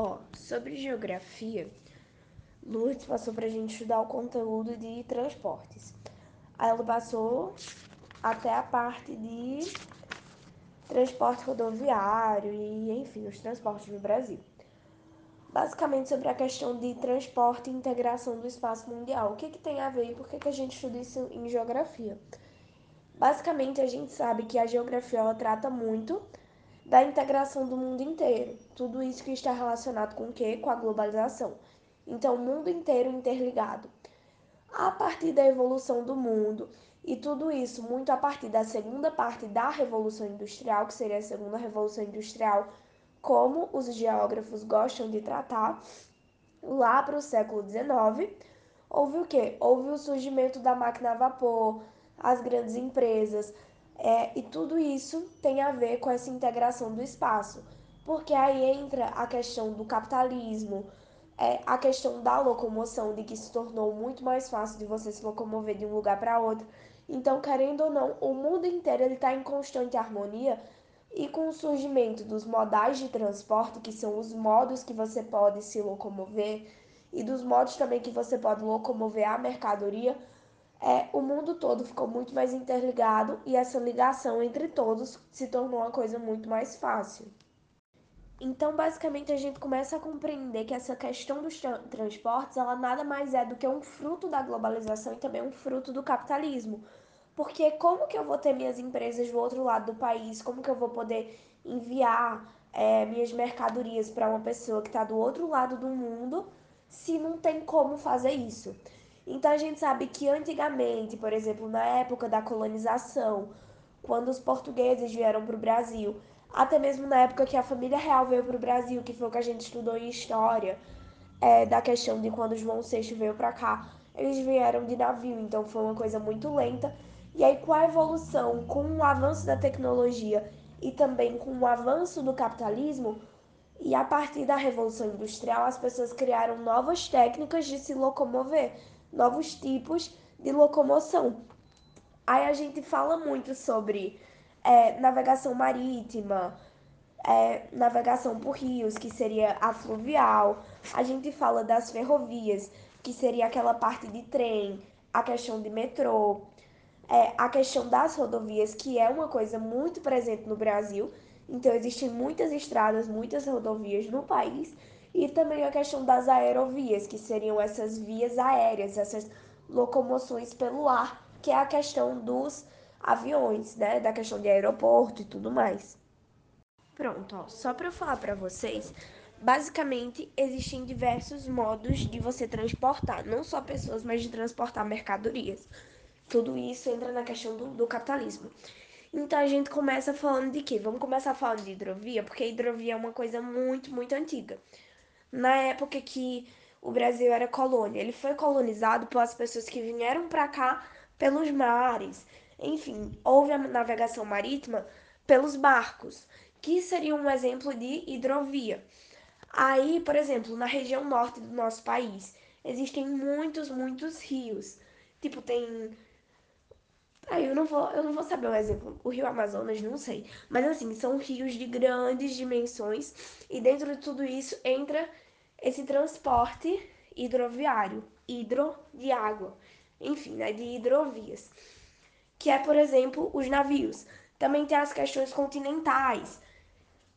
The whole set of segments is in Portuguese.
Ó, sobre geografia, Lourdes passou pra gente estudar o conteúdo de transportes. Aí ela passou até a parte de transporte rodoviário e, enfim, os transportes no Brasil. Basicamente sobre a questão de transporte e integração do espaço mundial. O que, que tem a ver e por que, que a gente estuda isso em geografia? Basicamente, a gente sabe que a geografia ela trata muito da integração do mundo inteiro. Tudo isso que está relacionado com o quê? Com a globalização. Então, o mundo inteiro interligado. A partir da evolução do mundo e tudo isso muito a partir da segunda parte da Revolução Industrial, que seria a segunda Revolução Industrial, como os geógrafos gostam de tratar, lá para o século XIX, houve o quê? Houve o surgimento da máquina a vapor, as grandes empresas, é, e tudo isso tem a ver com essa integração do espaço, porque aí entra a questão do capitalismo, é, a questão da locomoção, de que se tornou muito mais fácil de você se locomover de um lugar para outro. Então, querendo ou não, o mundo inteiro está em constante harmonia e com o surgimento dos modais de transporte, que são os modos que você pode se locomover, e dos modos também que você pode locomover a mercadoria, é, o mundo todo ficou muito mais interligado e essa ligação entre todos se tornou uma coisa muito mais fácil. Então, basicamente, a gente começa a compreender que essa questão dos tra transportes, ela nada mais é do que um fruto da globalização e também um fruto do capitalismo. Porque como que eu vou ter minhas empresas do outro lado do país? Como que eu vou poder enviar é, minhas mercadorias para uma pessoa que está do outro lado do mundo se não tem como fazer isso? Então a gente sabe que antigamente, por exemplo, na época da colonização, quando os portugueses vieram para o Brasil, até mesmo na época que a família real veio para o Brasil, que foi o que a gente estudou em história, é, da questão de quando João VI veio para cá, eles vieram de navio, então foi uma coisa muito lenta. E aí, com a evolução, com o avanço da tecnologia e também com o avanço do capitalismo, e a partir da Revolução Industrial, as pessoas criaram novas técnicas de se locomover novos tipos de locomoção. Aí a gente fala muito sobre é, navegação marítima, é, navegação por rios, que seria a fluvial. A gente fala das ferrovias, que seria aquela parte de trem, a questão de metrô, é, a questão das rodovias, que é uma coisa muito presente no Brasil. Então, existem muitas estradas, muitas rodovias no país e também a questão das aerovias, que seriam essas vias aéreas, essas locomoções pelo ar, que é a questão dos aviões, né? Da questão de aeroporto e tudo mais. Pronto, ó, só para eu falar para vocês, basicamente existem diversos modos de você transportar, não só pessoas, mas de transportar mercadorias. Tudo isso entra na questão do, do capitalismo. Então a gente começa falando de quê? Vamos começar falando de hidrovia, porque hidrovia é uma coisa muito, muito antiga na época que o Brasil era colônia. Ele foi colonizado pelas pessoas que vieram para cá pelos mares. Enfim, houve a navegação marítima pelos barcos, que seria um exemplo de hidrovia. Aí, por exemplo, na região norte do nosso país, existem muitos, muitos rios. Tipo, tem Aí eu não vou, eu não vou saber um exemplo. O Rio Amazonas, não sei. Mas assim, são rios de grandes dimensões e dentro de tudo isso entra esse transporte hidroviário, hidro de água, enfim, né, de hidrovias. Que é, por exemplo, os navios. Também tem as questões continentais.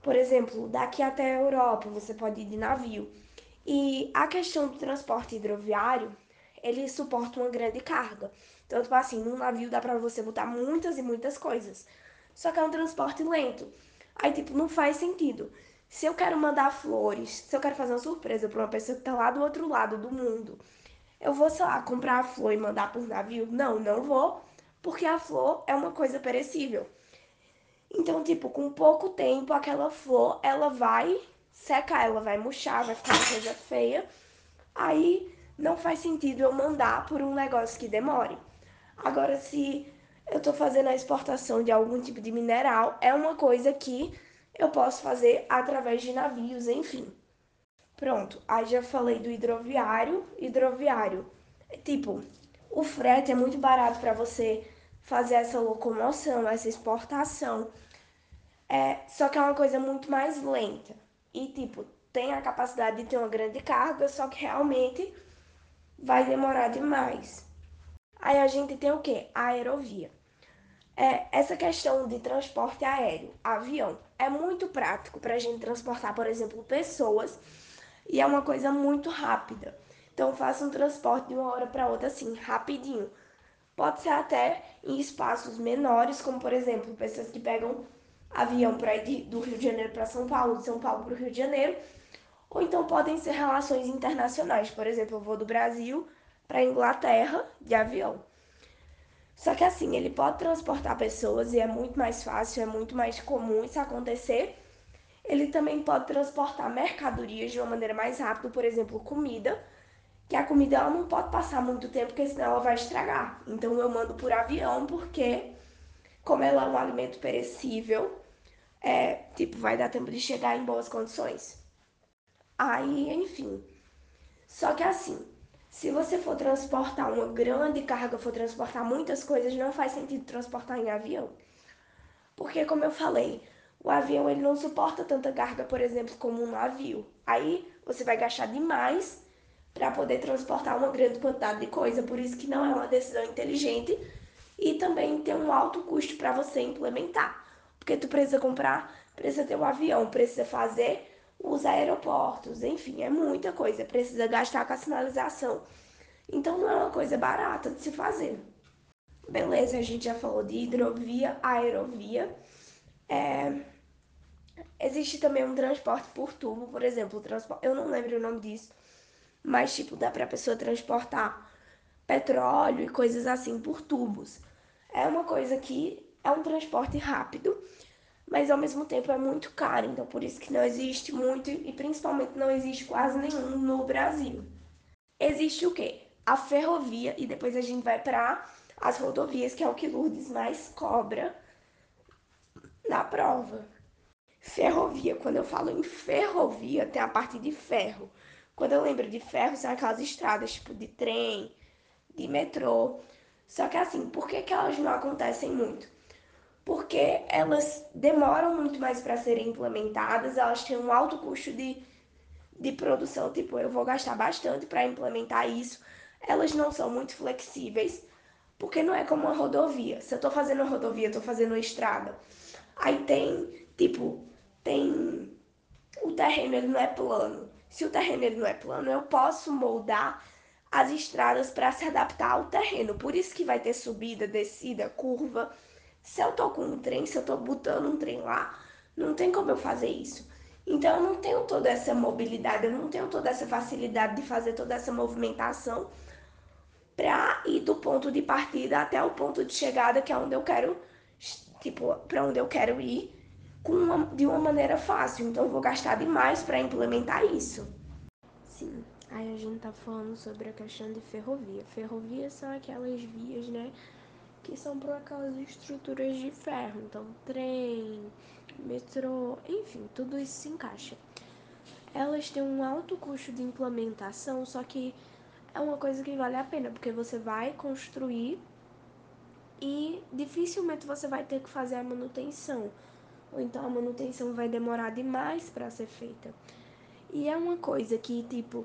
Por exemplo, daqui até a Europa você pode ir de navio. E a questão do transporte hidroviário, ele suporta uma grande carga. Então, tipo assim, num navio dá pra você botar muitas e muitas coisas. Só que é um transporte lento. Aí, tipo, não faz sentido. Se eu quero mandar flores, se eu quero fazer uma surpresa pra uma pessoa que tá lá do outro lado do mundo, eu vou, sei lá, comprar a flor e mandar por navio? Não, não vou, porque a flor é uma coisa perecível. Então, tipo, com pouco tempo, aquela flor, ela vai secar, ela vai murchar, vai ficar uma coisa feia. Aí, não faz sentido eu mandar por um negócio que demore. Agora, se eu estou fazendo a exportação de algum tipo de mineral, é uma coisa que eu posso fazer através de navios, enfim. Pronto, aí já falei do hidroviário. Hidroviário, tipo, o frete é muito barato para você fazer essa locomoção, essa exportação. É, só que é uma coisa muito mais lenta. E, tipo, tem a capacidade de ter uma grande carga, só que realmente vai demorar demais. Aí a gente tem o que? A aerovia. É, essa questão de transporte aéreo, avião, é muito prático para a gente transportar, por exemplo, pessoas e é uma coisa muito rápida. Então faça um transporte de uma hora para outra assim, rapidinho. Pode ser até em espaços menores, como por exemplo, pessoas que pegam avião para ir do Rio de Janeiro para São Paulo, de São Paulo para o Rio de Janeiro, ou então podem ser relações internacionais. Por exemplo, eu vou do Brasil para Inglaterra de avião. Só que assim, ele pode transportar pessoas e é muito mais fácil, é muito mais comum isso acontecer. Ele também pode transportar mercadorias de uma maneira mais rápida, por exemplo, comida, que a comida ela não pode passar muito tempo, porque senão ela vai estragar. Então eu mando por avião, porque como ela é um alimento perecível, é, tipo, vai dar tempo de chegar em boas condições. Aí, enfim. Só que assim, se você for transportar uma grande carga, for transportar muitas coisas, não faz sentido transportar em avião. Porque, como eu falei, o avião ele não suporta tanta carga, por exemplo, como um navio. Aí você vai gastar demais para poder transportar uma grande quantidade de coisa. Por isso que não é uma decisão inteligente e também tem um alto custo para você implementar. Porque tu precisa comprar, precisa ter um avião, precisa fazer os aeroportos, enfim, é muita coisa. Precisa gastar com a sinalização. Então não é uma coisa barata de se fazer. Beleza, a gente já falou de hidrovia, aerovia. É... Existe também um transporte por tubo, por exemplo, transporte... eu não lembro o nome disso, mas tipo, dá pra pessoa transportar petróleo e coisas assim por tubos. É uma coisa que é um transporte rápido, mas ao mesmo tempo é muito caro, então por isso que não existe muito e principalmente não existe quase nenhum no Brasil. Existe o quê? A ferrovia e depois a gente vai para as rodovias, que é o que Lourdes mais cobra na prova. Ferrovia, quando eu falo em ferrovia, tem a parte de ferro. Quando eu lembro de ferro, são aquelas estradas tipo de trem, de metrô. Só que assim, por que, que elas não acontecem muito? Porque elas demoram muito mais para serem implementadas, elas têm um alto custo de, de produção. Tipo, eu vou gastar bastante para implementar isso. Elas não são muito flexíveis, porque não é como uma rodovia. Se eu estou fazendo uma rodovia, estou fazendo uma estrada. Aí tem, tipo, tem. O terreno ele não é plano. Se o terreno ele não é plano, eu posso moldar as estradas para se adaptar ao terreno. Por isso que vai ter subida, descida, curva. Se eu tô com um trem, se eu tô botando um trem lá, não tem como eu fazer isso. Então eu não tenho toda essa mobilidade, eu não tenho toda essa facilidade de fazer toda essa movimentação para ir do ponto de partida até o ponto de chegada, que é onde eu quero, tipo, para onde eu quero ir, com uma, de uma maneira fácil. Então eu vou gastar demais para implementar isso. Sim. Aí a gente tá falando sobre a questão de ferrovia. Ferrovias são aquelas vias, né, que são por aquelas estruturas de ferro. Então, trem, metrô, enfim, tudo isso se encaixa. Elas têm um alto custo de implementação, só que é uma coisa que vale a pena, porque você vai construir e dificilmente você vai ter que fazer a manutenção. Ou então a manutenção vai demorar demais para ser feita. E é uma coisa que, tipo,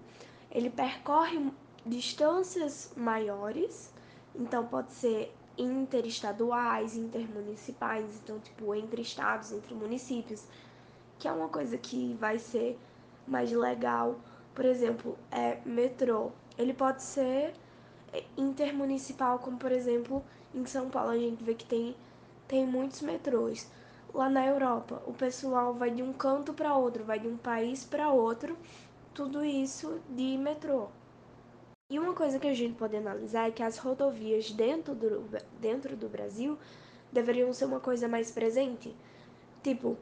ele percorre distâncias maiores, então pode ser interestaduais, intermunicipais, então tipo entre estados, entre municípios, que é uma coisa que vai ser mais legal. Por exemplo, é metrô. Ele pode ser intermunicipal, como por exemplo, em São Paulo a gente vê que tem tem muitos metrôs. Lá na Europa, o pessoal vai de um canto para outro, vai de um país para outro tudo isso de metrô. E uma coisa que a gente pode analisar é que as rodovias dentro do, dentro do Brasil deveriam ser uma coisa mais presente. Tipo,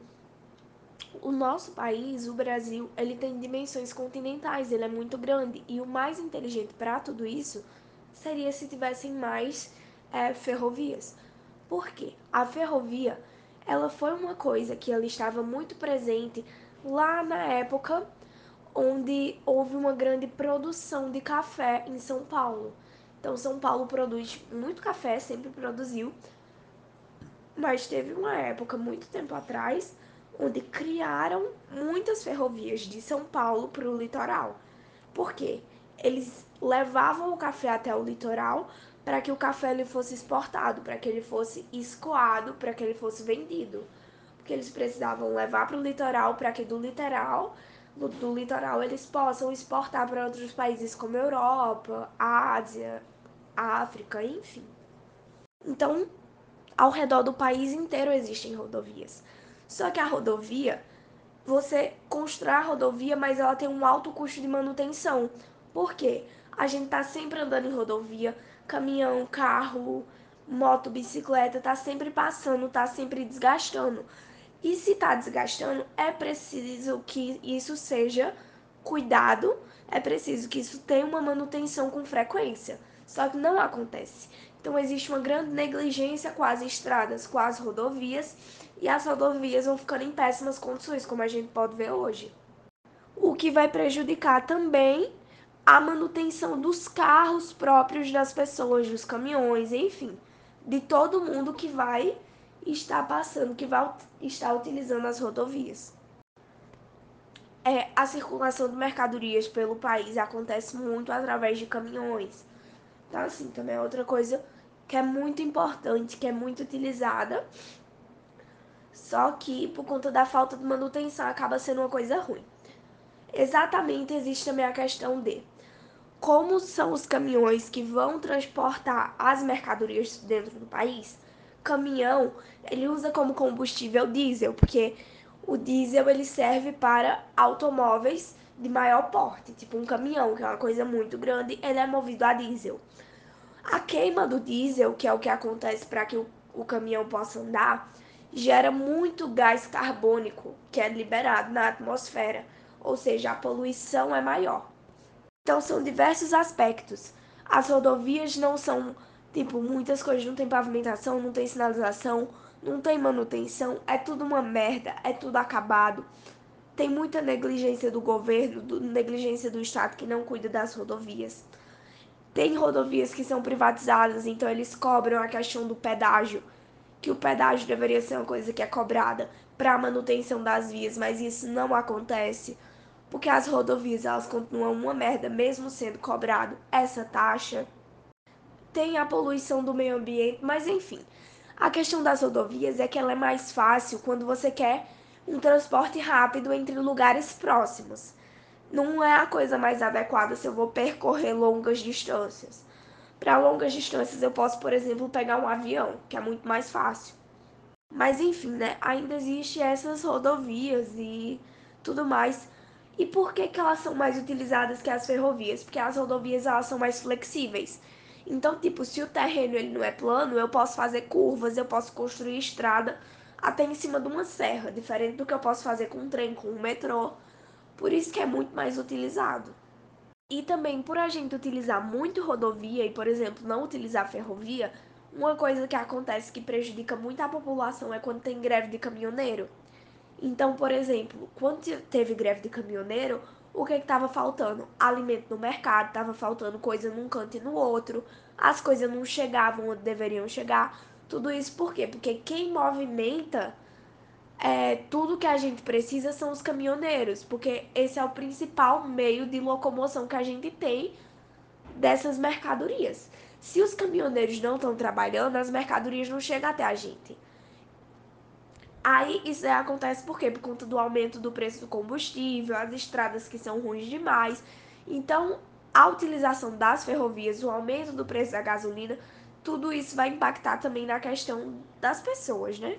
o nosso país, o Brasil, ele tem dimensões continentais, ele é muito grande. E o mais inteligente para tudo isso seria se tivessem mais é, ferrovias. Por quê? A ferrovia, ela foi uma coisa que ela estava muito presente lá na época onde houve uma grande produção de café em São Paulo. Então, São Paulo produz muito café, sempre produziu, mas teve uma época, muito tempo atrás, onde criaram muitas ferrovias de São Paulo para o litoral. Por quê? Eles levavam o café até o litoral para que o café ele fosse exportado, para que ele fosse escoado, para que ele fosse vendido. Porque eles precisavam levar para o litoral para que do litoral, do, do litoral eles possam exportar para outros países como Europa, Ásia, África, enfim. Então, ao redor do país inteiro existem rodovias. Só que a rodovia, você constrói a rodovia, mas ela tem um alto custo de manutenção. Por quê? A gente tá sempre andando em rodovia, caminhão, carro, moto, bicicleta, tá sempre passando, tá sempre desgastando. E se tá desgastando, é preciso que isso seja cuidado, é preciso que isso tenha uma manutenção com frequência. Só que não acontece. Então existe uma grande negligência com as estradas, com as rodovias, e as rodovias vão ficando em péssimas condições, como a gente pode ver hoje. O que vai prejudicar também a manutenção dos carros próprios das pessoas, dos caminhões, enfim, de todo mundo que vai estar passando, que vai estar utilizando as rodovias. É, a circulação de mercadorias pelo país acontece muito através de caminhões. Então, assim, também é outra coisa que é muito importante, que é muito utilizada. Só que por conta da falta de manutenção acaba sendo uma coisa ruim. Exatamente existe também a questão de como são os caminhões que vão transportar as mercadorias dentro do país, caminhão, ele usa como combustível diesel, porque o diesel ele serve para automóveis de maior porte, tipo um caminhão, que é uma coisa muito grande, ele é movido a diesel. A queima do diesel, que é o que acontece para que o, o caminhão possa andar, gera muito gás carbônico que é liberado na atmosfera, ou seja, a poluição é maior. Então são diversos aspectos. As rodovias não são, tipo, muitas coisas, não tem pavimentação, não tem sinalização, não tem manutenção, é tudo uma merda, é tudo acabado. Tem muita negligência do governo, do, negligência do Estado que não cuida das rodovias. Tem rodovias que são privatizadas, então eles cobram a questão do pedágio, que o pedágio deveria ser uma coisa que é cobrada para manutenção das vias, mas isso não acontece porque as rodovias elas continuam uma merda mesmo sendo cobrado essa taxa. Tem a poluição do meio ambiente, mas enfim. A questão das rodovias é que ela é mais fácil quando você quer um transporte rápido entre lugares próximos. Não é a coisa mais adequada se eu vou percorrer longas distâncias. Para longas distâncias eu posso, por exemplo, pegar um avião, que é muito mais fácil. Mas enfim, né? Ainda existem essas rodovias e tudo mais e por que, que elas são mais utilizadas que as ferrovias? Porque as rodovias elas são mais flexíveis. Então, tipo, se o terreno ele não é plano, eu posso fazer curvas, eu posso construir estrada até em cima de uma serra, diferente do que eu posso fazer com um trem, com um metrô. Por isso que é muito mais utilizado. E também por a gente utilizar muito rodovia e, por exemplo, não utilizar ferrovia, uma coisa que acontece que prejudica muito a população é quando tem greve de caminhoneiro. Então, por exemplo, quando teve greve de caminhoneiro, o que estava faltando? Alimento no mercado, estava faltando coisa num canto e no outro, as coisas não chegavam onde deveriam chegar. Tudo isso por quê? Porque quem movimenta é, tudo que a gente precisa são os caminhoneiros, porque esse é o principal meio de locomoção que a gente tem dessas mercadorias. Se os caminhoneiros não estão trabalhando, as mercadorias não chegam até a gente. Aí isso acontece por quê? Por conta do aumento do preço do combustível, as estradas que são ruins demais. Então, a utilização das ferrovias, o aumento do preço da gasolina, tudo isso vai impactar também na questão das pessoas, né?